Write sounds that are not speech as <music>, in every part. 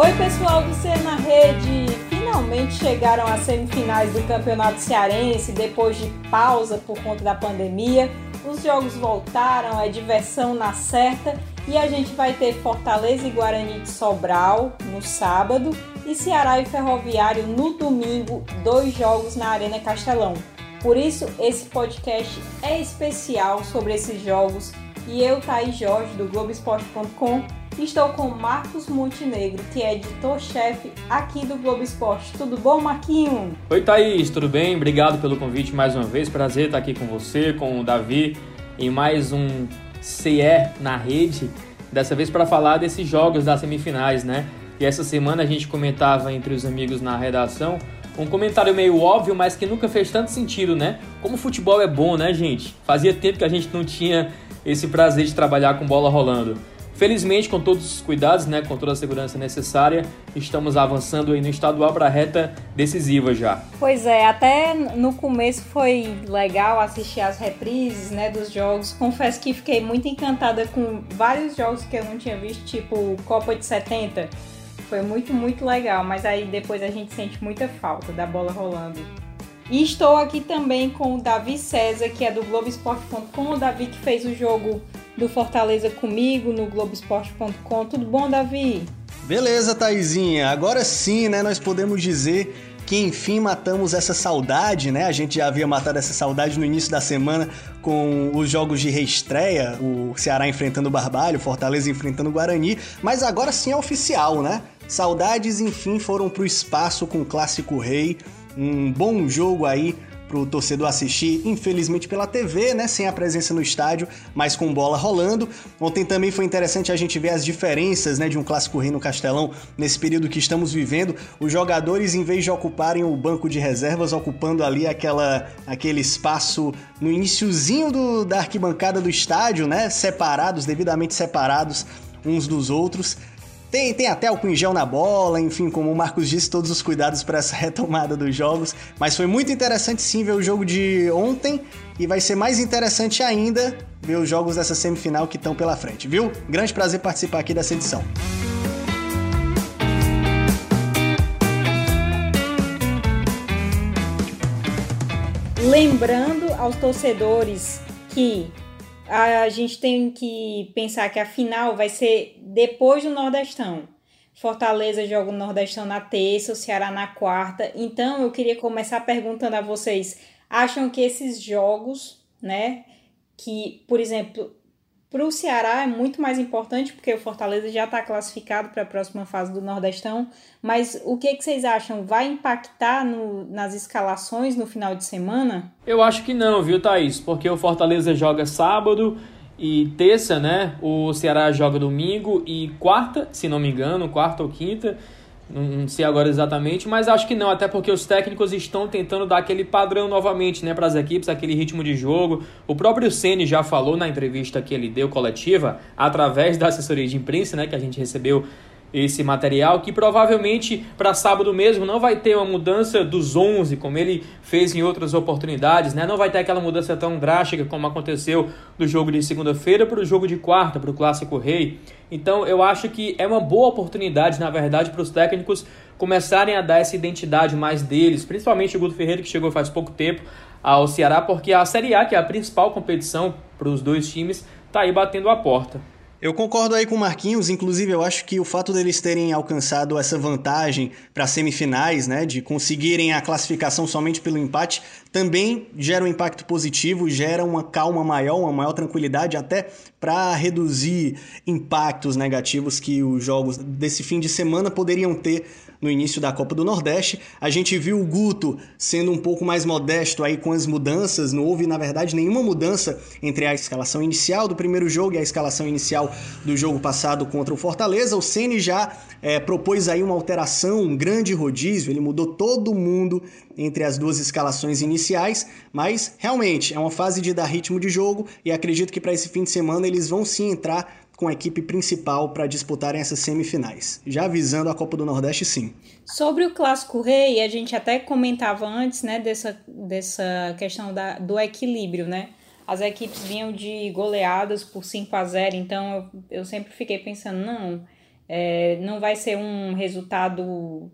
Oi, pessoal do Ser na Rede! Finalmente chegaram às semifinais do Campeonato Cearense depois de pausa por conta da pandemia. Os jogos voltaram, é diversão na certa e a gente vai ter Fortaleza e Guarani de Sobral no sábado e Ceará e Ferroviário no domingo, dois jogos na Arena Castelão. Por isso, esse podcast é especial sobre esses jogos e eu, Thaís Jorge, do Globoesporte.com, estou com Marcos Montenegro, que é editor-chefe aqui do Globo Esporte. Tudo bom, Marquinho? Oi, Thaís, tudo bem? Obrigado pelo convite mais uma vez. Prazer estar aqui com você, com o Davi, em mais um CE na rede. Dessa vez para falar desses jogos das semifinais, né? E essa semana a gente comentava entre os amigos na redação um comentário meio óbvio, mas que nunca fez tanto sentido, né? Como o futebol é bom, né, gente? Fazia tempo que a gente não tinha esse prazer de trabalhar com bola rolando. Felizmente, com todos os cuidados, né, com toda a segurança necessária, estamos avançando aí no estadual para a reta decisiva já. Pois é, até no começo foi legal assistir as reprises, né, dos jogos. Confesso que fiquei muito encantada com vários jogos que eu não tinha visto, tipo Copa de 70. Foi muito, muito legal, mas aí depois a gente sente muita falta da bola rolando. E estou aqui também com o Davi César, que é do Globoesporte.com, o Davi que fez o jogo do Fortaleza comigo no Globoesporte.com. Tudo bom, Davi? Beleza, Taizinha. Agora sim, né, nós podemos dizer que enfim matamos essa saudade, né? A gente já havia matado essa saudade no início da semana com os jogos de reestreia, o Ceará enfrentando o Barbalho, Fortaleza enfrentando o Guarani, mas agora sim é oficial, né? Saudades, enfim, foram pro espaço com o Clássico Rei, um bom jogo aí pro torcedor assistir, infelizmente pela TV, né, sem a presença no estádio, mas com bola rolando. Ontem também foi interessante a gente ver as diferenças, né, de um clássico rei no Castelão nesse período que estamos vivendo. Os jogadores, em vez de ocuparem o banco de reservas, ocupando ali aquela, aquele espaço no iníciozinho do, da arquibancada do estádio, né, separados, devidamente separados uns dos outros. Tem, tem até o gel na bola, enfim, como o Marcos disse, todos os cuidados para essa <laughs> retomada dos jogos. Mas foi muito interessante sim ver o jogo de ontem e vai ser mais interessante ainda ver os jogos dessa semifinal que estão pela frente, viu? Grande prazer participar aqui dessa edição. Lembrando aos torcedores que a gente tem que pensar que a final vai ser depois do Nordestão. Fortaleza joga o Nordestão na terça, o Ceará na quarta. Então eu queria começar perguntando a vocês: acham que esses jogos, né, que, por exemplo, para o Ceará é muito mais importante porque o Fortaleza já está classificado para a próxima fase do Nordestão. Mas o que, que vocês acham? Vai impactar no, nas escalações no final de semana? Eu acho que não, viu, Thaís? Porque o Fortaleza joga sábado e terça, né? O Ceará joga domingo e quarta, se não me engano, quarta ou quinta. Não sei agora exatamente, mas acho que não, até porque os técnicos estão tentando dar aquele padrão novamente né, para as equipes, aquele ritmo de jogo. O próprio Ceni já falou na entrevista que ele deu coletiva, através da assessoria de imprensa, né, que a gente recebeu esse material, que provavelmente para sábado mesmo não vai ter uma mudança dos 11, como ele fez em outras oportunidades, né? não vai ter aquela mudança tão drástica como aconteceu do jogo de segunda-feira para o jogo de quarta, para o Clássico Rei. Então eu acho que é uma boa oportunidade, na verdade, para os técnicos começarem a dar essa identidade mais deles, principalmente o Guto Ferreira, que chegou faz pouco tempo ao Ceará, porque a Série A, que é a principal competição para os dois times, está aí batendo a porta. Eu concordo aí com o Marquinhos, inclusive eu acho que o fato deles terem alcançado essa vantagem para semifinais, né, de conseguirem a classificação somente pelo empate, também gera um impacto positivo, gera uma calma maior, uma maior tranquilidade até para reduzir impactos negativos que os jogos desse fim de semana poderiam ter no início da Copa do Nordeste. A gente viu o Guto sendo um pouco mais modesto aí com as mudanças, não houve na verdade nenhuma mudança entre a escalação inicial do primeiro jogo e a escalação inicial do jogo passado contra o Fortaleza. O Ceni já é, propôs aí uma alteração, um grande rodízio, ele mudou todo mundo entre as duas escalações iniciais, mas realmente é uma fase de dar ritmo de jogo e acredito que para esse fim de semana eles vão sim entrar com a equipe principal para disputarem essas semifinais. Já visando a Copa do Nordeste, sim. Sobre o Clássico Rei, a gente até comentava antes, né, dessa, dessa questão da, do equilíbrio, né? As equipes vinham de goleadas por 5 a 0 então eu, eu sempre fiquei pensando, não, É, não vai ser um resultado,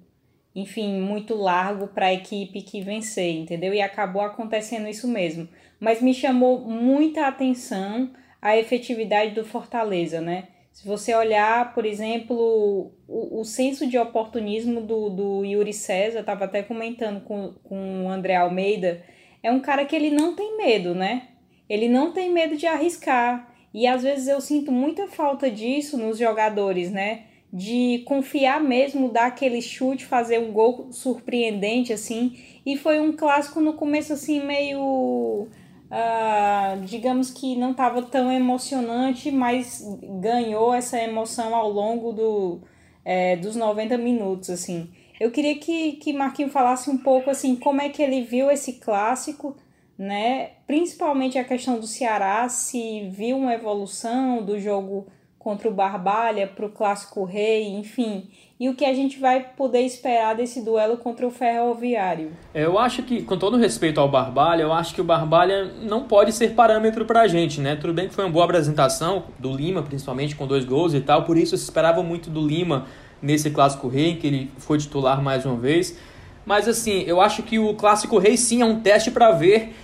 enfim, muito largo para a equipe que vencer, entendeu? E acabou acontecendo isso mesmo. Mas me chamou muita atenção a efetividade do Fortaleza, né? Se você olhar, por exemplo, o, o senso de oportunismo do, do Yuri César, estava até comentando com, com o André Almeida, é um cara que ele não tem medo, né? Ele não tem medo de arriscar. E às vezes eu sinto muita falta disso nos jogadores, né? De confiar mesmo, dar aquele chute, fazer um gol surpreendente, assim. E foi um clássico no começo, assim, meio uh, digamos que não estava tão emocionante, mas ganhou essa emoção ao longo do, é, dos 90 minutos, assim. Eu queria que, que Marquinho falasse um pouco, assim, como é que ele viu esse clássico, né? Principalmente a questão do Ceará, se viu uma evolução do jogo contra o Barbalha para o Clássico Rei, enfim, e o que a gente vai poder esperar desse duelo contra o Ferroviário. Eu acho que, com todo respeito ao Barbalha, eu acho que o Barbalha não pode ser parâmetro para a gente, né? Tudo bem que foi uma boa apresentação do Lima, principalmente com dois gols e tal, por isso se esperava muito do Lima nesse Clássico Rei, que ele foi titular mais uma vez. Mas assim, eu acho que o Clássico Rei sim é um teste para ver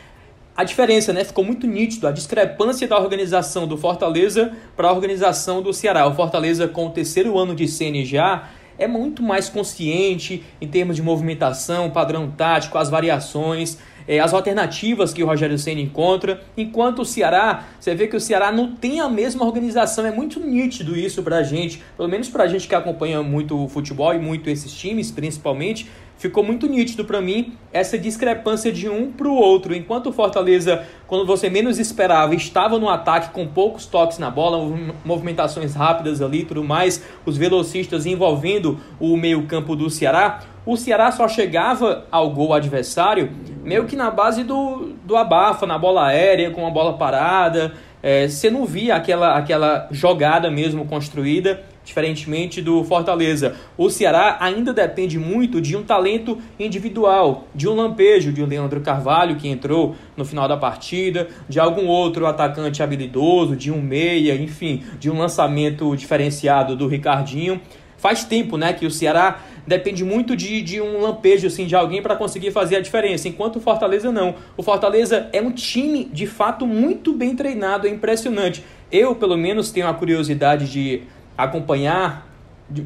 a diferença, né? Ficou muito nítido a discrepância da organização do Fortaleza para a organização do Ceará. O Fortaleza, com o terceiro ano de CNJ, é muito mais consciente em termos de movimentação, padrão tático, as variações, é, as alternativas que o Rogério Senna encontra. Enquanto o Ceará, você vê que o Ceará não tem a mesma organização. É muito nítido isso pra gente, pelo menos pra gente que acompanha muito o futebol e muito esses times, principalmente ficou muito nítido para mim essa discrepância de um para o outro. Enquanto o Fortaleza, quando você menos esperava, estava no ataque com poucos toques na bola, movimentações rápidas ali, tudo mais, os velocistas envolvendo o meio-campo do Ceará, o Ceará só chegava ao gol adversário meio que na base do, do abafa, na bola aérea, com a bola parada. É, você não via aquela, aquela jogada mesmo construída diferentemente do Fortaleza. O Ceará ainda depende muito de um talento individual, de um lampejo de um Leandro Carvalho que entrou no final da partida, de algum outro atacante habilidoso, de um meia, enfim, de um lançamento diferenciado do Ricardinho. Faz tempo, né, que o Ceará depende muito de, de um lampejo assim de alguém para conseguir fazer a diferença, enquanto o Fortaleza não. O Fortaleza é um time de fato muito bem treinado, é impressionante. Eu, pelo menos, tenho a curiosidade de acompanhar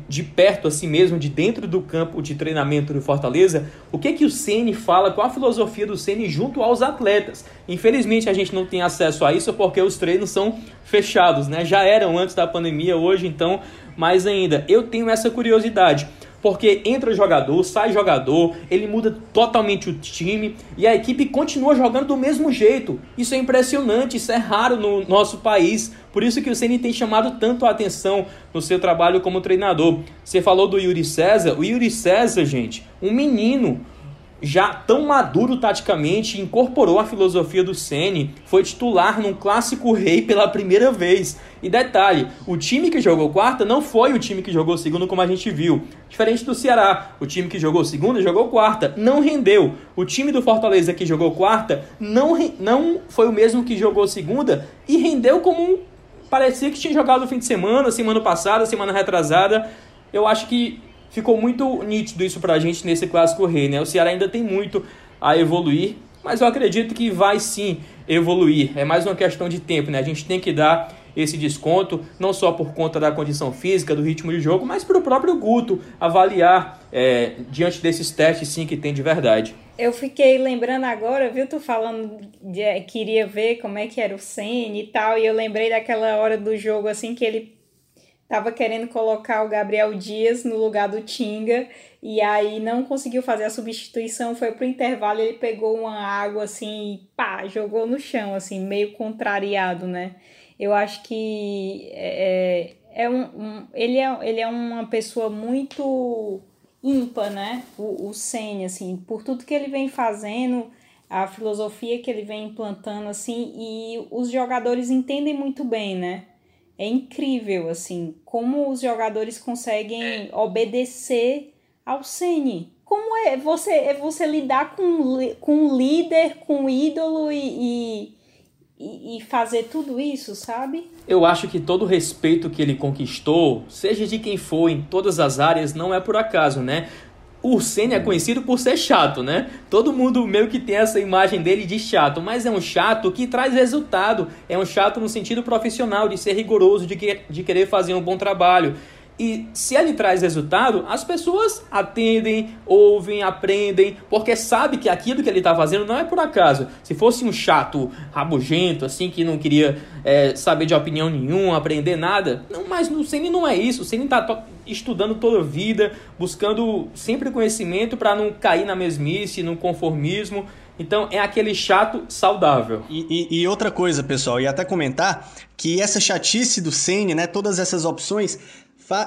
de, perto, assim mesmo, de dentro do campo de treinamento do Fortaleza, o que que o Ceni fala, qual a filosofia do Ceni junto aos atletas. Infelizmente a gente não tem acesso a isso porque os treinos são fechados, né? Já eram antes da pandemia, hoje então mais ainda. Eu tenho essa curiosidade porque entra jogador, sai jogador, ele muda totalmente o time e a equipe continua jogando do mesmo jeito. Isso é impressionante, isso é raro no nosso país. Por isso que o Ceni tem chamado tanto a atenção no seu trabalho como treinador. Você falou do Yuri César, o Yuri César, gente, um menino já tão maduro taticamente, incorporou a filosofia do Ceni, foi titular num clássico rei pela primeira vez. E detalhe, o time que jogou quarta não foi o time que jogou segundo como a gente viu. Diferente do Ceará, o time que jogou segunda jogou quarta, não rendeu. O time do Fortaleza que jogou quarta não, não foi o mesmo que jogou segunda e rendeu como parecia que tinha jogado no fim de semana, semana passada, semana retrasada. Eu acho que ficou muito nítido isso pra gente nesse clássico rei, né? O Ceará ainda tem muito a evoluir, mas eu acredito que vai sim evoluir. É mais uma questão de tempo, né? A gente tem que dar esse desconto, não só por conta da condição física, do ritmo de jogo, mas para o próprio Guto avaliar é, diante desses testes sim que tem de verdade. Eu fiquei lembrando agora, viu, tu falando de é, queria ver como é que era o Senna e tal, e eu lembrei daquela hora do jogo assim que ele tava querendo colocar o Gabriel Dias no lugar do Tinga e aí não conseguiu fazer a substituição, foi pro intervalo, ele pegou uma água assim e pá, jogou no chão, assim, meio contrariado, né? Eu acho que é, é, é um, um, ele, é, ele é uma pessoa muito ímpar, né? O, o Senna, assim, por tudo que ele vem fazendo, a filosofia que ele vem implantando, assim, e os jogadores entendem muito bem, né? É incrível, assim, como os jogadores conseguem é. obedecer ao Ceni. Como é você, é você lidar com, com um líder, com um ídolo e, e, e, e fazer tudo isso, sabe? Eu acho que todo o respeito que ele conquistou, seja de quem for, em todas as áreas, não é por acaso, né? O Senna é conhecido por ser chato, né? Todo mundo meio que tem essa imagem dele de chato, mas é um chato que traz resultado. É um chato no sentido profissional, de ser rigoroso, de, que, de querer fazer um bom trabalho. E se ele traz resultado, as pessoas atendem, ouvem, aprendem, porque sabe que aquilo que ele está fazendo não é por acaso. Se fosse um chato rabugento, assim, que não queria é, saber de opinião nenhuma, aprender nada, não, mas no Ceni não é isso. O Ceni está estudando toda a vida, buscando sempre conhecimento para não cair na mesmice, no conformismo. Então é aquele chato saudável. E, e, e, outra coisa, pessoal, e até comentar que essa chatice do Sene, né, todas essas opções,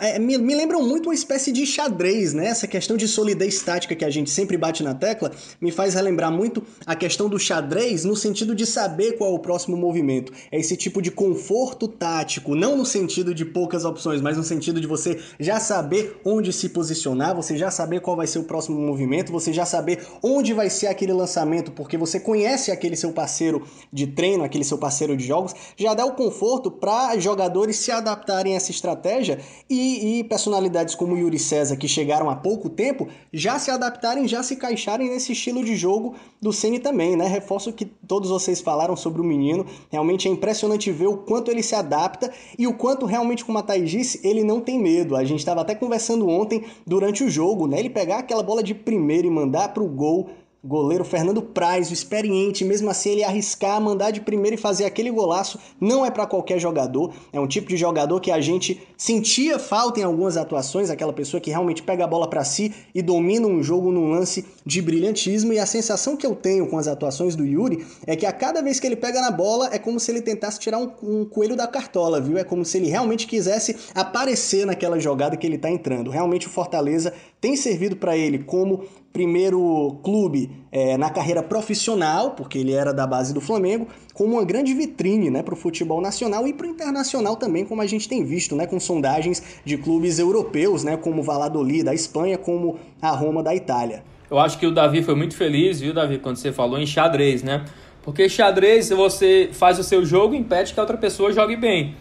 é, me, me, lembram muito uma espécie de xadrez, né? Essa questão de solidez tática que a gente sempre bate na tecla me faz relembrar muito a questão do xadrez no sentido de saber qual é o próximo movimento. É esse tipo de conforto tático, não no sentido de poucas opções, mas no sentido de você já saber onde se posicionar, você já saber qual vai ser o próximo movimento, você já saber onde vai ser aquele lançamento, porque você conhece aquele seu parceiro de treino, aquele seu parceiro de jogos, já dá o conforto para jogadores se adaptarem a essa estratégia e, e, personalidades como Yuri César, que chegaram há pouco tempo, já se adaptarem, já se encaixarem nesse estilo de jogo do Ceni também, né? Reforço que todos vocês falaram sobre o menino. Realmente é impressionante ver o quanto ele se adapta e o quanto realmente, como a Thaís disse, ele não tem medo. A gente estava até conversando ontem durante o jogo, né? Ele pegar aquela bola de primeiro e mandar para o gol Goleiro Fernando Praz, o experiente, mesmo assim ele arriscar, mandar de primeiro e fazer aquele golaço, não é para qualquer jogador. É um tipo de jogador que a gente sentia falta em algumas atuações, aquela pessoa que realmente pega a bola para si e domina um jogo num lance de brilhantismo. E a sensação que eu tenho com as atuações do Yuri é que a cada vez que ele pega na bola é como se ele tentasse tirar um, um coelho da cartola, viu? É como se ele realmente quisesse aparecer naquela jogada que ele tá entrando. Realmente o Fortaleza tem servido para ele como primeiro clube é, na carreira profissional, porque ele era da base do Flamengo, como uma grande vitrine né, para o futebol nacional e para o internacional também, como a gente tem visto, né, com sondagens de clubes europeus, né, como o Valladolid da Espanha, como a Roma da Itália. Eu acho que o Davi foi muito feliz, viu, Davi, quando você falou em xadrez, né? Porque xadrez, você faz o seu jogo impede que a outra pessoa jogue bem.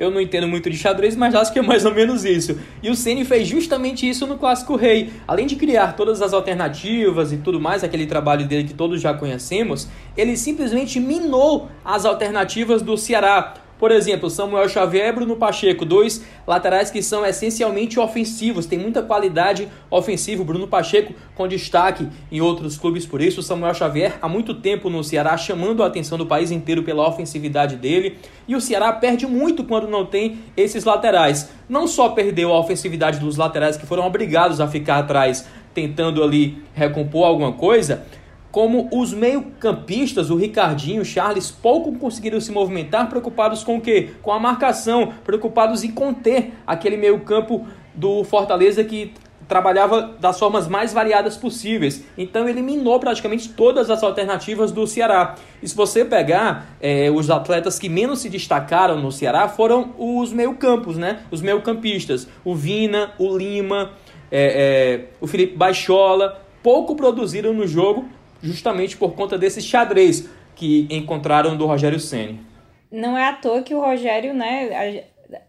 Eu não entendo muito de xadrez, mas acho que é mais ou menos isso. E o Ceni fez justamente isso no Clássico Rei. Além de criar todas as alternativas e tudo mais, aquele trabalho dele que todos já conhecemos, ele simplesmente minou as alternativas do Ceará. Por exemplo, Samuel Xavier e Bruno Pacheco, dois laterais que são essencialmente ofensivos, tem muita qualidade ofensiva. Bruno Pacheco com destaque em outros clubes por isso. Samuel Xavier há muito tempo no Ceará chamando a atenção do país inteiro pela ofensividade dele. E o Ceará perde muito quando não tem esses laterais. Não só perdeu a ofensividade dos laterais que foram obrigados a ficar atrás tentando ali recompor alguma coisa, como os meio-campistas, o Ricardinho, o Charles, pouco conseguiram se movimentar, preocupados com o quê? Com a marcação, preocupados em conter aquele meio-campo do Fortaleza que trabalhava das formas mais variadas possíveis. Então eliminou praticamente todas as alternativas do Ceará. E se você pegar é, os atletas que menos se destacaram no Ceará foram os meio-campos, né? Os meio-campistas. O Vina, o Lima, é, é, o Felipe Baixola. Pouco produziram no jogo justamente por conta desse xadrez que encontraram do Rogério Ceni. Não é à toa que o Rogério, né,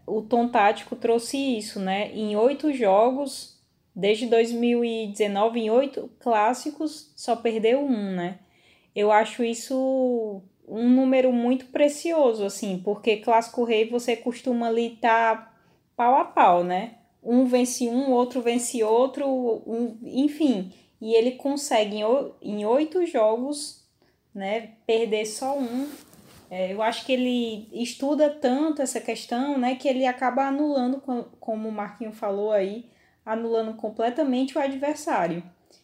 o tom tático trouxe isso, né? Em oito jogos, desde 2019, em oito clássicos, só perdeu um, né? Eu acho isso um número muito precioso, assim, porque clássico rei você costuma ali tá pau a pau, né? Um vence um, outro vence outro, um, enfim e ele consegue em oito jogos né, perder só um. É, eu acho que ele estuda tanto essa questão né, que ele acaba anulando, como o Marquinho falou aí, anulando completamente o adversário.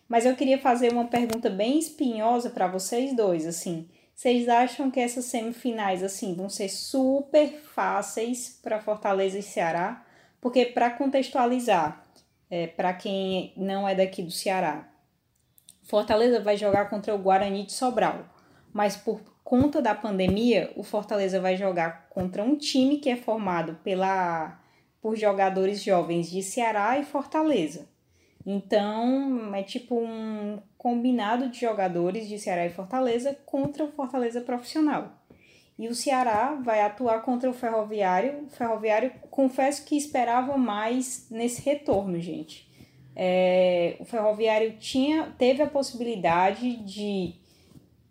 Mas eu queria fazer uma pergunta bem espinhosa para vocês dois, assim. Vocês acham que essas semifinais assim vão ser super fáceis para Fortaleza e Ceará? Porque para contextualizar, é, para quem não é daqui do Ceará, Fortaleza vai jogar contra o Guarani de Sobral, mas por conta da pandemia, o Fortaleza vai jogar contra um time que é formado pela por jogadores jovens de Ceará e Fortaleza. Então, é tipo um combinado de jogadores de Ceará e Fortaleza contra o Fortaleza profissional. E o Ceará vai atuar contra o Ferroviário. O Ferroviário, confesso que esperava mais nesse retorno, gente. É, o Ferroviário tinha, teve a possibilidade de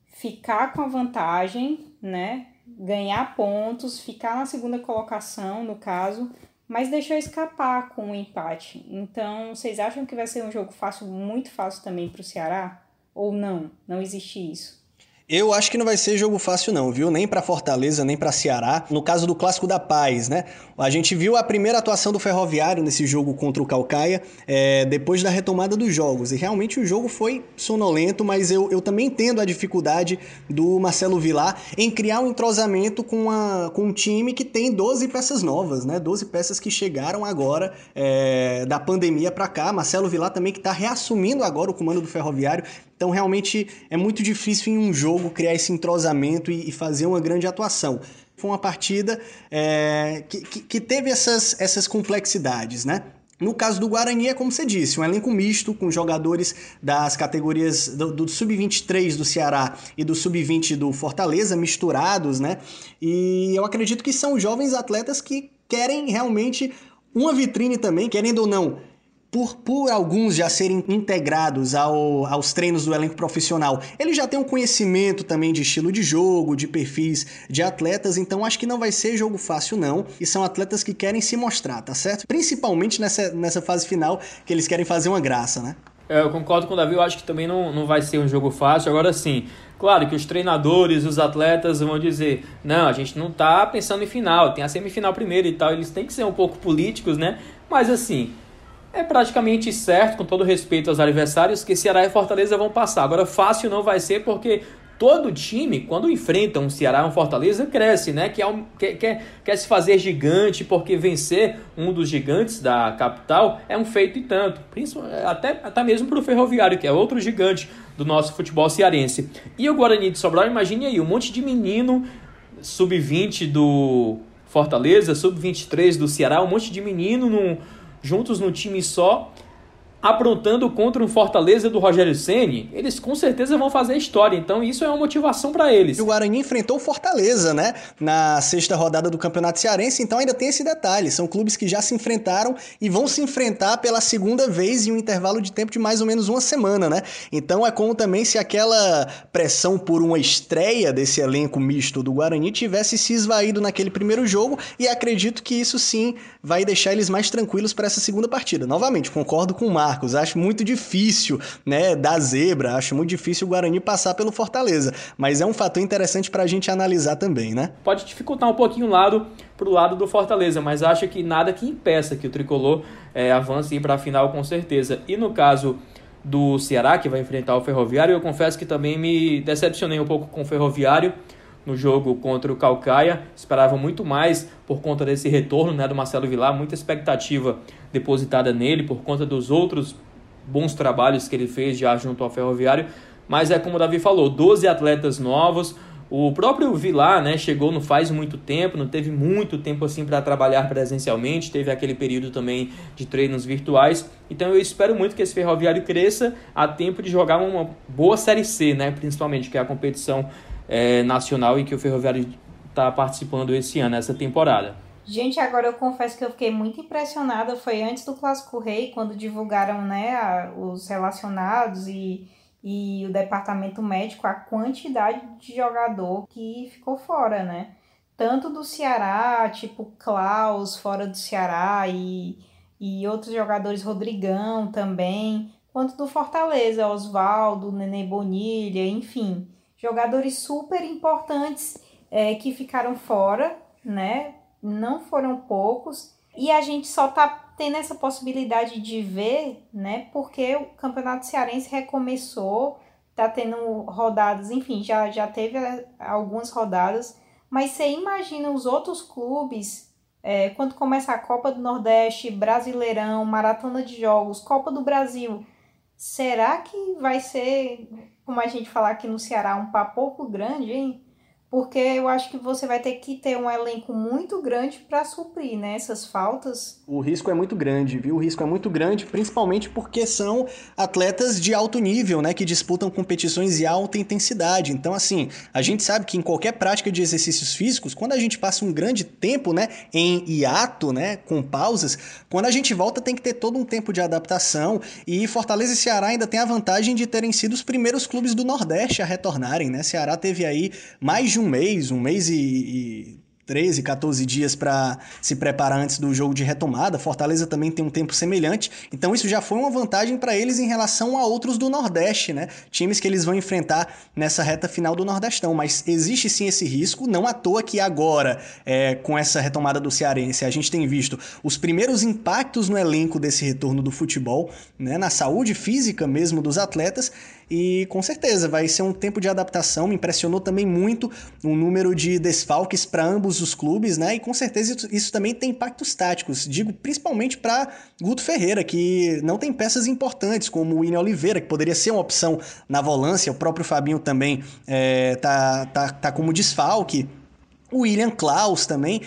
ficar com a vantagem, né? Ganhar pontos, ficar na segunda colocação, no caso, mas deixou escapar com o um empate. Então, vocês acham que vai ser um jogo fácil, muito fácil também para o Ceará? Ou não? Não existe isso? Eu acho que não vai ser jogo fácil não, viu? Nem para Fortaleza, nem para Ceará. No caso do Clássico da Paz, né? A gente viu a primeira atuação do Ferroviário nesse jogo contra o Calcaia, é, depois da retomada dos jogos. E realmente o jogo foi sonolento, mas eu, eu também entendo a dificuldade do Marcelo Vilar em criar um entrosamento com, a, com um time que tem 12 peças novas, né? 12 peças que chegaram agora é, da pandemia para cá. Marcelo Vilar também que está reassumindo agora o comando do Ferroviário. Então, realmente é muito difícil em um jogo criar esse entrosamento e, e fazer uma grande atuação. Foi uma partida é, que, que, teve essas, essas complexidades, né? No caso do Guarani, é como você disse, um elenco misto com jogadores das categorias do, do Sub-23 do Ceará e do Sub-20 do Fortaleza, misturados, né? E eu acredito que são jovens atletas que querem realmente uma vitrine também, querendo ou não, por, por alguns já serem integrados ao, aos treinos do elenco profissional, eles já têm um conhecimento também de estilo de jogo, de perfis de atletas, então acho que não vai ser jogo fácil não, e são atletas que querem se mostrar, tá certo? Principalmente nessa, nessa fase final, que eles querem fazer uma graça, né? É, eu concordo com o Davi, eu acho que também não, não vai ser um jogo fácil. Agora sim, claro que os treinadores, os atletas vão dizer: não, a gente não tá pensando em final, tem a semifinal primeiro e tal. Eles têm que ser um pouco políticos, né? Mas assim, é praticamente certo, com todo respeito aos adversários, que Ceará e Fortaleza vão passar. Agora, fácil não vai ser porque todo time, quando enfrenta um Ceará um Fortaleza, cresce, né? Quer, quer, quer, quer se fazer gigante, porque vencer um dos gigantes da capital é um feito e tanto. Até, até mesmo para o Ferroviário, que é outro gigante do nosso futebol cearense. E o Guarani de Sobral, imagine aí, um monte de menino sub-20 do Fortaleza, sub-23 do Ceará, um monte de menino num juntos no time só aprontando contra um Fortaleza do Rogério Ceni, eles com certeza vão fazer história. Então isso é uma motivação para eles. E o Guarani enfrentou o Fortaleza, né, na sexta rodada do Campeonato Cearense, então ainda tem esse detalhe. São clubes que já se enfrentaram e vão se enfrentar pela segunda vez em um intervalo de tempo de mais ou menos uma semana, né? Então é como também se aquela pressão por uma estreia desse elenco misto do Guarani tivesse se esvaído naquele primeiro jogo e acredito que isso sim vai deixar eles mais tranquilos para essa segunda partida. Novamente, concordo com o Mar Marcos. Acho muito difícil, né, da zebra, acho muito difícil o Guarani passar pelo Fortaleza, mas é um fator interessante para a gente analisar também, né? Pode dificultar um pouquinho o lado pro lado do Fortaleza, mas acho que nada que impeça que o tricolor é, avance para a final com certeza. E no caso do Ceará, que vai enfrentar o Ferroviário, eu confesso que também me decepcionei um pouco com o Ferroviário no jogo contra o Calcaia. Esperava muito mais por conta desse retorno né, do Marcelo Vilar, muita expectativa depositada nele por conta dos outros bons trabalhos que ele fez já junto ao Ferroviário. Mas é como o Davi falou, 12 atletas novos. O próprio Vilar, né, chegou não faz muito tempo, não teve muito tempo assim para trabalhar presencialmente, teve aquele período também de treinos virtuais. Então eu espero muito que esse Ferroviário cresça a tempo de jogar uma boa série C, né, principalmente que é a competição é, nacional em que o Ferroviário está participando esse ano, essa temporada. Gente, agora eu confesso que eu fiquei muito impressionada. Foi antes do Clássico Rei, quando divulgaram né, os relacionados e, e o departamento médico, a quantidade de jogador que ficou fora, né? Tanto do Ceará, tipo Klaus fora do Ceará e, e outros jogadores, Rodrigão também, quanto do Fortaleza, Oswaldo, Nenê Bonilha, enfim jogadores super importantes é, que ficaram fora, né? Não foram poucos. E a gente só tá tendo essa possibilidade de ver, né? Porque o Campeonato Cearense recomeçou, tá tendo rodadas, enfim, já, já teve é, algumas rodadas. Mas você imagina os outros clubes, é, quando começa a Copa do Nordeste, Brasileirão, Maratona de Jogos, Copa do Brasil, será que vai ser como a gente falar aqui no Ceará, um pouco grande, hein? Porque eu acho que você vai ter que ter um elenco muito grande para suprir né, essas faltas. O risco é muito grande, viu? O risco é muito grande, principalmente porque são atletas de alto nível, né, que disputam competições de alta intensidade. Então, assim, a gente sabe que em qualquer prática de exercícios físicos, quando a gente passa um grande tempo, né, em hiato, né, com pausas, quando a gente volta tem que ter todo um tempo de adaptação e Fortaleza e Ceará ainda tem a vantagem de terem sido os primeiros clubes do Nordeste a retornarem, né? Ceará teve aí mais de um mês, um mês e, e 13, 14 dias para se preparar antes do jogo de retomada. Fortaleza também tem um tempo semelhante, então isso já foi uma vantagem para eles em relação a outros do Nordeste, né? Times que eles vão enfrentar nessa reta final do Nordestão. Mas existe sim esse risco, não à toa que agora, é, com essa retomada do Cearense, a gente tem visto os primeiros impactos no elenco desse retorno do futebol, né? Na saúde física mesmo dos atletas e com certeza vai ser um tempo de adaptação. Me impressionou também muito o número de desfalques para ambos os clubes, né? E com certeza isso também tem impactos táticos. Digo principalmente para Guto Ferreira, que não tem peças importantes, como o William Oliveira, que poderia ser uma opção na volância. O próprio Fabinho também é, tá, tá, tá como desfalque. O William Klaus também.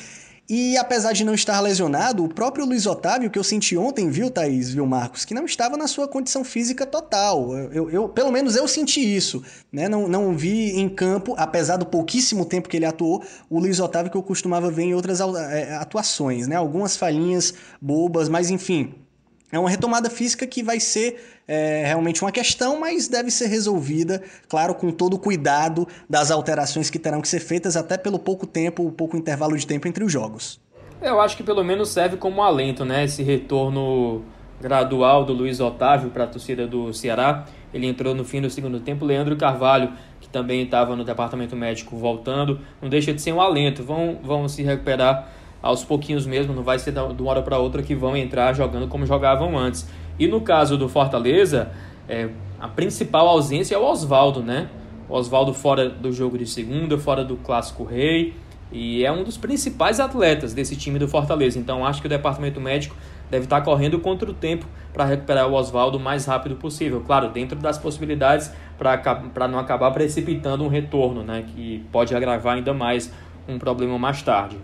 E apesar de não estar lesionado, o próprio Luiz Otávio, que eu senti ontem, viu, Thaís, viu, Marcos, que não estava na sua condição física total. Eu, eu, pelo menos eu senti isso. Né? Não, não vi em campo, apesar do pouquíssimo tempo que ele atuou, o Luiz Otávio que eu costumava ver em outras é, atuações. Né? Algumas falhinhas bobas, mas enfim, é uma retomada física que vai ser é, realmente uma questão, mas deve ser resolvida, claro, com todo o cuidado das alterações que terão que ser feitas, até pelo pouco tempo, o pouco intervalo de tempo entre os jogos. Eu acho que pelo menos serve como alento, né? Esse retorno gradual do Luiz Otávio para a torcida do Ceará. Ele entrou no fim do segundo tempo. Leandro Carvalho, que também estava no departamento médico, voltando. Não deixa de ser um alento. Vão, vão se recuperar aos pouquinhos mesmo, não vai ser de uma hora para outra que vão entrar jogando como jogavam antes. E no caso do Fortaleza, é, a principal ausência é o Oswaldo, né? O Oswaldo fora do jogo de segunda, fora do Clássico Rei, e é um dos principais atletas desse time do Fortaleza. Então acho que o departamento médico deve estar correndo contra o tempo para recuperar o Oswaldo o mais rápido possível. Claro, dentro das possibilidades para não acabar precipitando um retorno, né? Que pode agravar ainda mais um problema mais tarde.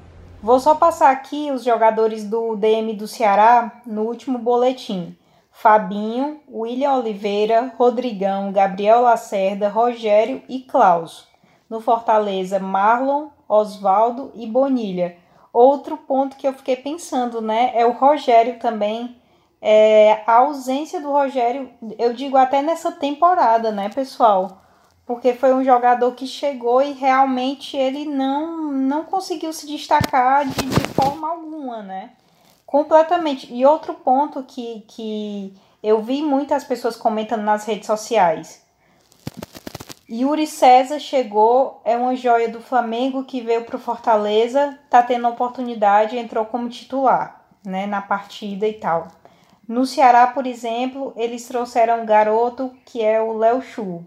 Vou só passar aqui os jogadores do DM do Ceará no último boletim. Fabinho, William Oliveira, Rodrigão, Gabriel Lacerda, Rogério e Klaus. No Fortaleza, Marlon, Oswaldo e Bonilha. Outro ponto que eu fiquei pensando, né, é o Rogério também. É, a ausência do Rogério, eu digo até nessa temporada, né, pessoal? Porque foi um jogador que chegou e realmente ele não, não conseguiu se destacar de, de forma alguma, né? Completamente. E outro ponto que, que eu vi muitas pessoas comentando nas redes sociais. Yuri César chegou, é uma joia do Flamengo que veio para o Fortaleza, tá tendo oportunidade, entrou como titular, né, na partida e tal. No Ceará, por exemplo, eles trouxeram um garoto que é o Léo Chu,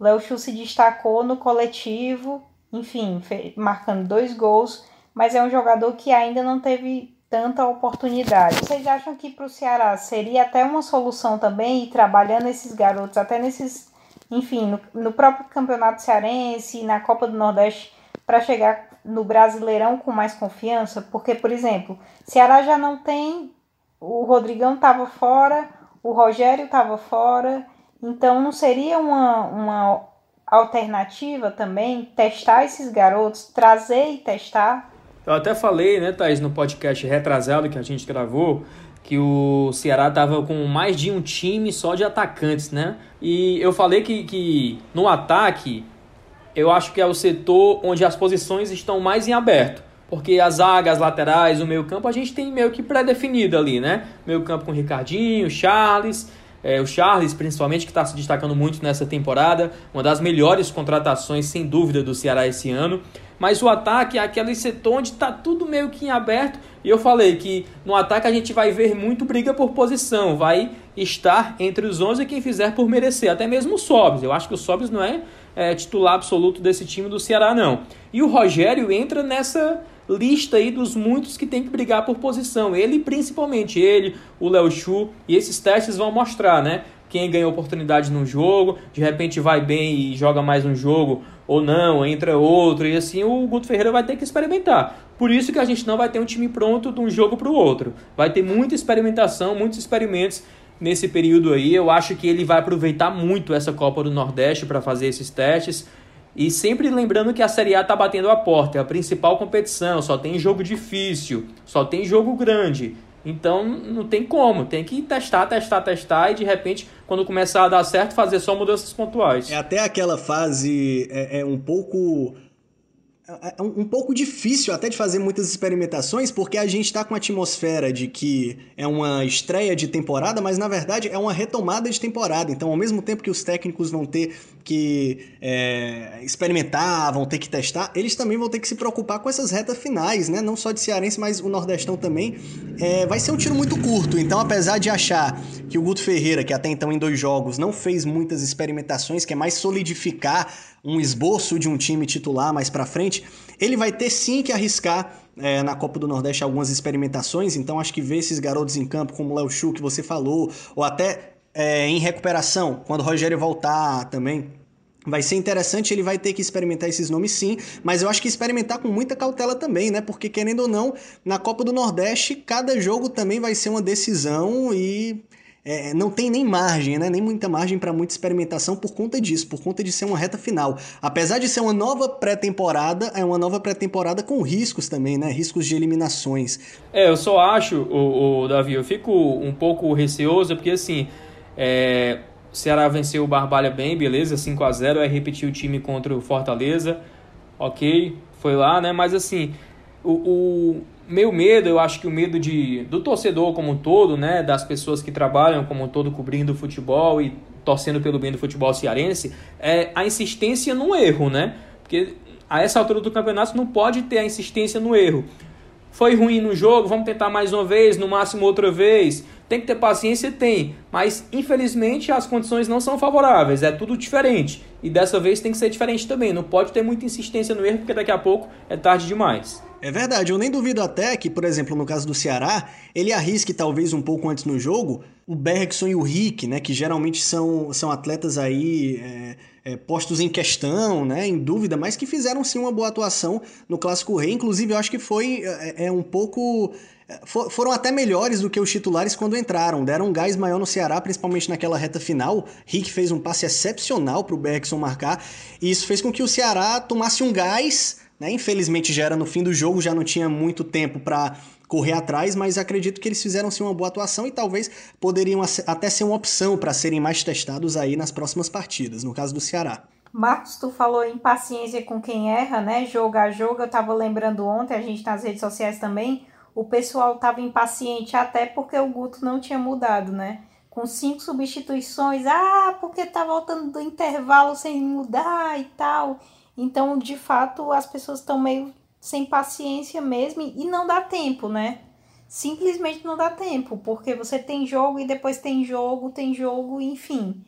Léo Chu se destacou no coletivo, enfim, marcando dois gols, mas é um jogador que ainda não teve tanta oportunidade. Vocês acham que para o Ceará seria até uma solução também ir trabalhando esses garotos, até nesses, enfim, no, no próprio campeonato cearense, na Copa do Nordeste, para chegar no Brasileirão com mais confiança? Porque, por exemplo, Ceará já não tem, o Rodrigão estava fora, o Rogério estava fora então, não seria uma, uma alternativa também testar esses garotos, trazer e testar? Eu até falei, né, Thaís, no podcast retrasado que a gente gravou, que o Ceará tava com mais de um time só de atacantes, né? E eu falei que, que no ataque, eu acho que é o setor onde as posições estão mais em aberto. Porque as zagas, as laterais, o meio campo, a gente tem meio que pré-definido ali, né? Meio campo com Ricardinho, Charles é, o Charles, principalmente, que está se destacando muito nessa temporada, uma das melhores contratações, sem dúvida, do Ceará esse ano. Mas o ataque é aquele setor onde está tudo meio que em aberto. E eu falei que no ataque a gente vai ver muito briga por posição. Vai estar entre os 11 quem fizer por merecer. Até mesmo o Sobs. Eu acho que o Sobs não é, é titular absoluto desse time do Ceará, não. E o Rogério entra nessa lista aí dos muitos que tem que brigar por posição. Ele, principalmente ele, o Léo Chu, e esses testes vão mostrar, né? quem ganha oportunidade no jogo, de repente vai bem e joga mais um jogo, ou não, entra outro, e assim o Guto Ferreira vai ter que experimentar. Por isso que a gente não vai ter um time pronto de um jogo para o outro. Vai ter muita experimentação, muitos experimentos nesse período aí. Eu acho que ele vai aproveitar muito essa Copa do Nordeste para fazer esses testes. E sempre lembrando que a Série A está batendo a porta, é a principal competição, só tem jogo difícil, só tem jogo grande. Então não tem como, tem que testar, testar, testar e de repente, quando começar a dar certo, fazer só mudanças pontuais. É até aquela fase é, é um pouco é, é um pouco difícil até de fazer muitas experimentações, porque a gente está com a atmosfera de que é uma estreia de temporada, mas na verdade é uma retomada de temporada. Então, ao mesmo tempo que os técnicos vão ter que é, experimentar, vão ter que testar, eles também vão ter que se preocupar com essas retas finais, né? Não só de Cearense, mas o Nordestão também. É, vai ser um tiro muito curto. Então, apesar de achar que o Guto Ferreira, que até então em dois jogos não fez muitas experimentações, que é mais solidificar um esboço de um time titular mais para frente, ele vai ter sim que arriscar é, na Copa do Nordeste algumas experimentações, então acho que ver esses garotos em campo, como o Léo Chu, que você falou, ou até é, em recuperação, quando o Rogério voltar também, Vai ser interessante, ele vai ter que experimentar esses nomes sim, mas eu acho que experimentar com muita cautela também, né? Porque querendo ou não, na Copa do Nordeste, cada jogo também vai ser uma decisão e é, não tem nem margem, né? nem muita margem para muita experimentação por conta disso, por conta de ser uma reta final. Apesar de ser uma nova pré-temporada, é uma nova pré-temporada com riscos também, né? Riscos de eliminações. É, eu só acho, o, Davi, eu fico um pouco receoso, porque assim, é, Ceará venceu o Barbalha bem, beleza, 5 a 0 é repetir o time contra o Fortaleza, ok, foi lá, né? Mas assim, o, o meu medo, eu acho que o medo de, do torcedor como um todo, né, das pessoas que trabalham como um todo cobrindo o futebol e torcendo pelo bem do futebol cearense, é a insistência no erro, né? Porque a essa altura do campeonato não pode ter a insistência no erro. Foi ruim no jogo, vamos tentar mais uma vez, no máximo outra vez. Tem que ter paciência, tem. Mas infelizmente as condições não são favoráveis, é tudo diferente. E dessa vez tem que ser diferente também. Não pode ter muita insistência no erro, porque daqui a pouco é tarde demais. É verdade, eu nem duvido até que, por exemplo, no caso do Ceará, ele arrisque talvez um pouco antes no jogo o Bergson e o Rick, né, que geralmente são, são atletas aí é, é, postos em questão, né, em dúvida, mas que fizeram sim uma boa atuação no Clássico Rei. Inclusive, eu acho que foi é, é um pouco é, foram até melhores do que os titulares quando entraram, deram um gás maior no Ceará, principalmente naquela reta final. Rick fez um passe excepcional para o Bergson marcar, e isso fez com que o Ceará tomasse um gás né? Infelizmente já era no fim do jogo, já não tinha muito tempo para correr atrás, mas acredito que eles fizeram sim uma boa atuação e talvez poderiam até ser uma opção para serem mais testados aí nas próximas partidas, no caso do Ceará. Marcos, tu falou em paciência com quem erra, né? Jogo a jogo, eu tava lembrando ontem, a gente nas redes sociais também, o pessoal tava impaciente até porque o Guto não tinha mudado, né? Com cinco substituições, ah, porque tá voltando do intervalo sem mudar e tal. Então, de fato, as pessoas estão meio sem paciência mesmo e não dá tempo, né? Simplesmente não dá tempo, porque você tem jogo e depois tem jogo, tem jogo, enfim.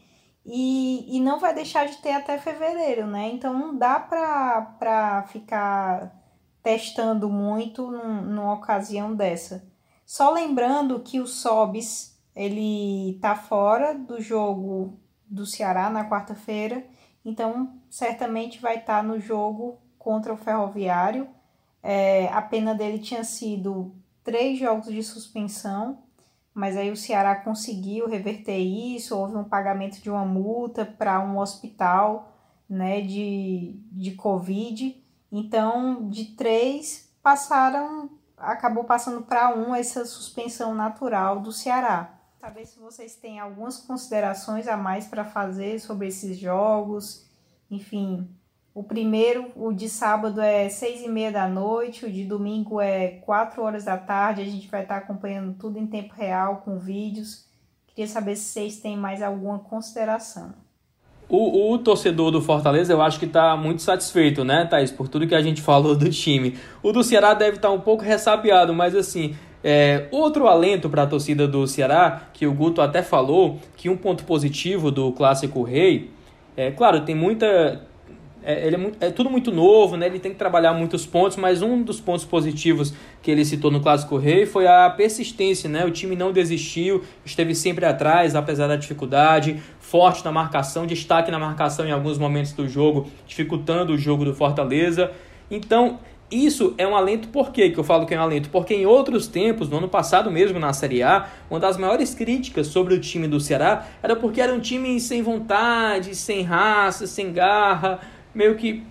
E, e não vai deixar de ter até fevereiro, né? Então não dá pra, pra ficar testando muito num, numa ocasião dessa. Só lembrando que o Sobis ele tá fora do jogo do Ceará na quarta-feira então certamente vai estar no jogo contra o Ferroviário. É, a pena dele tinha sido três jogos de suspensão, mas aí o Ceará conseguiu reverter isso, houve um pagamento de uma multa para um hospital né, de, de Covid. Então, de três passaram, acabou passando para um essa suspensão natural do Ceará saber se vocês têm algumas considerações a mais para fazer sobre esses jogos. Enfim, o primeiro, o de sábado é seis e meia da noite, o de domingo é quatro horas da tarde. A gente vai estar acompanhando tudo em tempo real com vídeos. Queria saber se vocês têm mais alguma consideração. O, o, torcedor do Fortaleza, eu acho que está muito satisfeito, né, Thaís, por tudo que a gente <laughs> falou do time. O do Ceará deve estar tá um pouco ressabiado, mas assim, é, outro alento para a torcida do Ceará, que o Guto até falou, que um ponto positivo do Clássico Rei, é claro, tem muita é, ele é, muito, é, tudo muito novo, né? Ele tem que trabalhar muitos pontos, mas um dos pontos positivos que ele citou no Clássico Rei foi a persistência, né? O time não desistiu, esteve sempre atrás, apesar da dificuldade, forte na marcação, destaque na marcação em alguns momentos do jogo, dificultando o jogo do Fortaleza. Então, isso é um alento, por quê que eu falo que é um alento? Porque em outros tempos, no ano passado mesmo na Série A, uma das maiores críticas sobre o time do Ceará era porque era um time sem vontade, sem raça, sem garra, meio que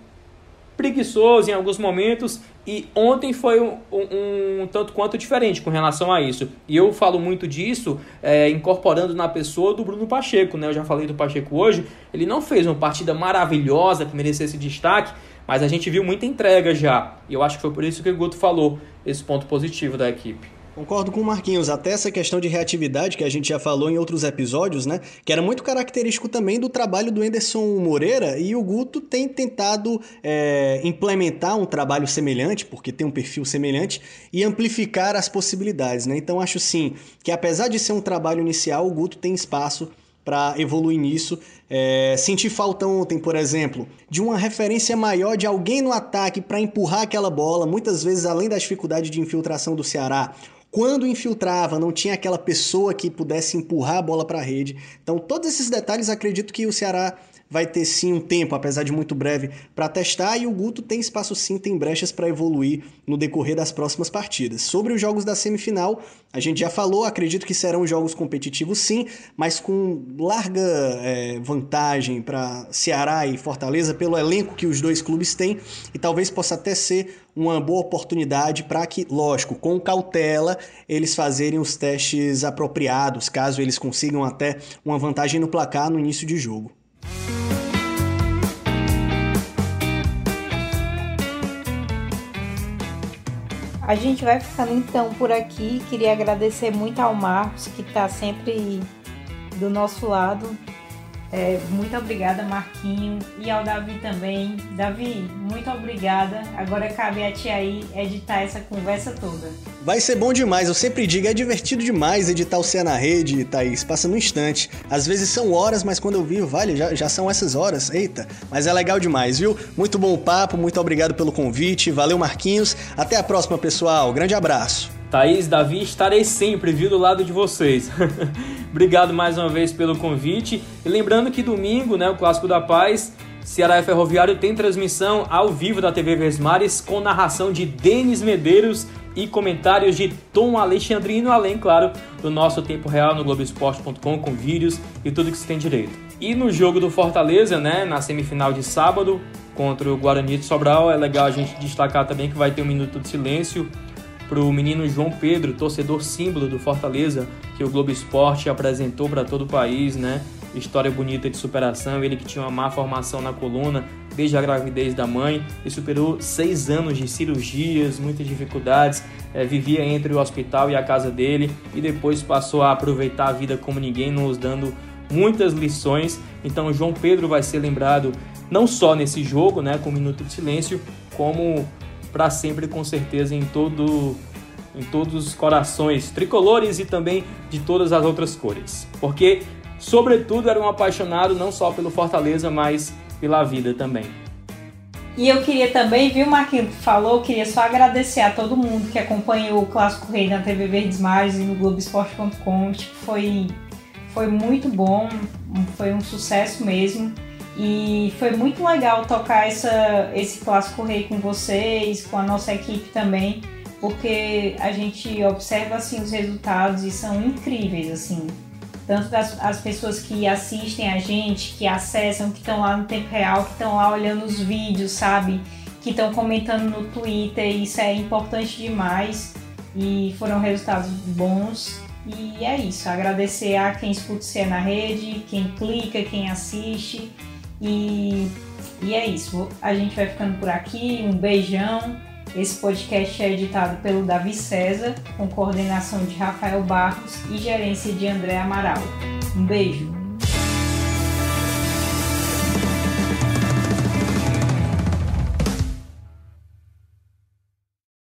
preguiçoso em alguns momentos e ontem foi um, um, um, tanto quanto diferente com relação a isso. E eu falo muito disso é, incorporando na pessoa do Bruno Pacheco, né? Eu já falei do Pacheco hoje. Ele não fez uma partida maravilhosa que merecesse destaque, mas a gente viu muita entrega já. E eu acho que foi por isso que o Guto falou esse ponto positivo da equipe. Concordo com o Marquinhos, até essa questão de reatividade que a gente já falou em outros episódios, né? Que era muito característico também do trabalho do Enderson Moreira e o Guto tem tentado é, implementar um trabalho semelhante, porque tem um perfil semelhante, e amplificar as possibilidades, né? Então acho sim que apesar de ser um trabalho inicial, o Guto tem espaço para evoluir nisso. É, senti falta ontem, por exemplo, de uma referência maior de alguém no ataque para empurrar aquela bola, muitas vezes além da dificuldade de infiltração do Ceará. Quando infiltrava, não tinha aquela pessoa que pudesse empurrar a bola para a rede. Então, todos esses detalhes acredito que o Ceará vai ter sim um tempo, apesar de muito breve, para testar e o Guto tem espaço sim, tem brechas para evoluir no decorrer das próximas partidas. Sobre os jogos da semifinal, a gente já falou, acredito que serão jogos competitivos sim, mas com larga é, vantagem para Ceará e Fortaleza pelo elenco que os dois clubes têm e talvez possa até ser uma boa oportunidade para que, lógico, com cautela, eles fazerem os testes apropriados, caso eles consigam até uma vantagem no placar no início de jogo. A gente vai ficando então por aqui. Queria agradecer muito ao Marcos, que está sempre do nosso lado. É, muito obrigada, Marquinho, e ao Davi também. Davi, muito obrigada. Agora cabe a ti aí editar essa conversa toda. Vai ser bom demais, eu sempre digo, é divertido demais editar o Cé na Rede, Thaís, passa no instante. Às vezes são horas, mas quando eu vi, vale, já, já são essas horas, eita. Mas é legal demais, viu? Muito bom o papo, muito obrigado pelo convite, valeu Marquinhos, até a próxima pessoal, grande abraço. Thaís, Davi, estarei sempre, viu, do lado de vocês. <laughs> Obrigado mais uma vez pelo convite. E lembrando que domingo, né, o Clássico da Paz, Ceará Ferroviário tem transmissão ao vivo da TV Versmares com narração de Denis Medeiros e comentários de Tom Alexandrino, além, claro, do nosso tempo real no Globoesporte.com com vídeos e tudo que se tem direito. E no jogo do Fortaleza, né, na semifinal de sábado, contra o Guarani de Sobral, é legal a gente destacar também que vai ter um minuto de silêncio para o menino João Pedro, torcedor símbolo do Fortaleza, que o Globo Esporte apresentou para todo o país, né? História bonita de superação. Ele que tinha uma má formação na coluna desde a gravidez da mãe e superou seis anos de cirurgias, muitas dificuldades. É, vivia entre o hospital e a casa dele e depois passou a aproveitar a vida como ninguém, nos dando muitas lições. Então, João Pedro vai ser lembrado não só nesse jogo, né, com um minuto de silêncio, como para sempre com certeza em todo em todos os corações tricolores e também de todas as outras cores. Porque sobretudo era um apaixonado não só pelo Fortaleza, mas pela vida também. E eu queria também, viu, Marquinhos, que falou, queria só agradecer a todo mundo que acompanhou o Clássico Rei na TV Verdes Mares e no Globoesporte.com. Tipo, foi, foi muito bom, foi um sucesso mesmo. E foi muito legal tocar essa, esse clássico rei com vocês, com a nossa equipe também, porque a gente observa assim os resultados e são incríveis assim. Tanto das as pessoas que assistem a gente, que acessam, que estão lá no tempo real, que estão lá olhando os vídeos, sabe? Que estão comentando no Twitter, isso é importante demais e foram resultados bons. E é isso, agradecer a quem escuta o na rede, quem clica, quem assiste e, e é isso. A gente vai ficando por aqui. Um beijão. Esse podcast é editado pelo Davi César, com coordenação de Rafael Barros e gerência de André Amaral. Um beijo.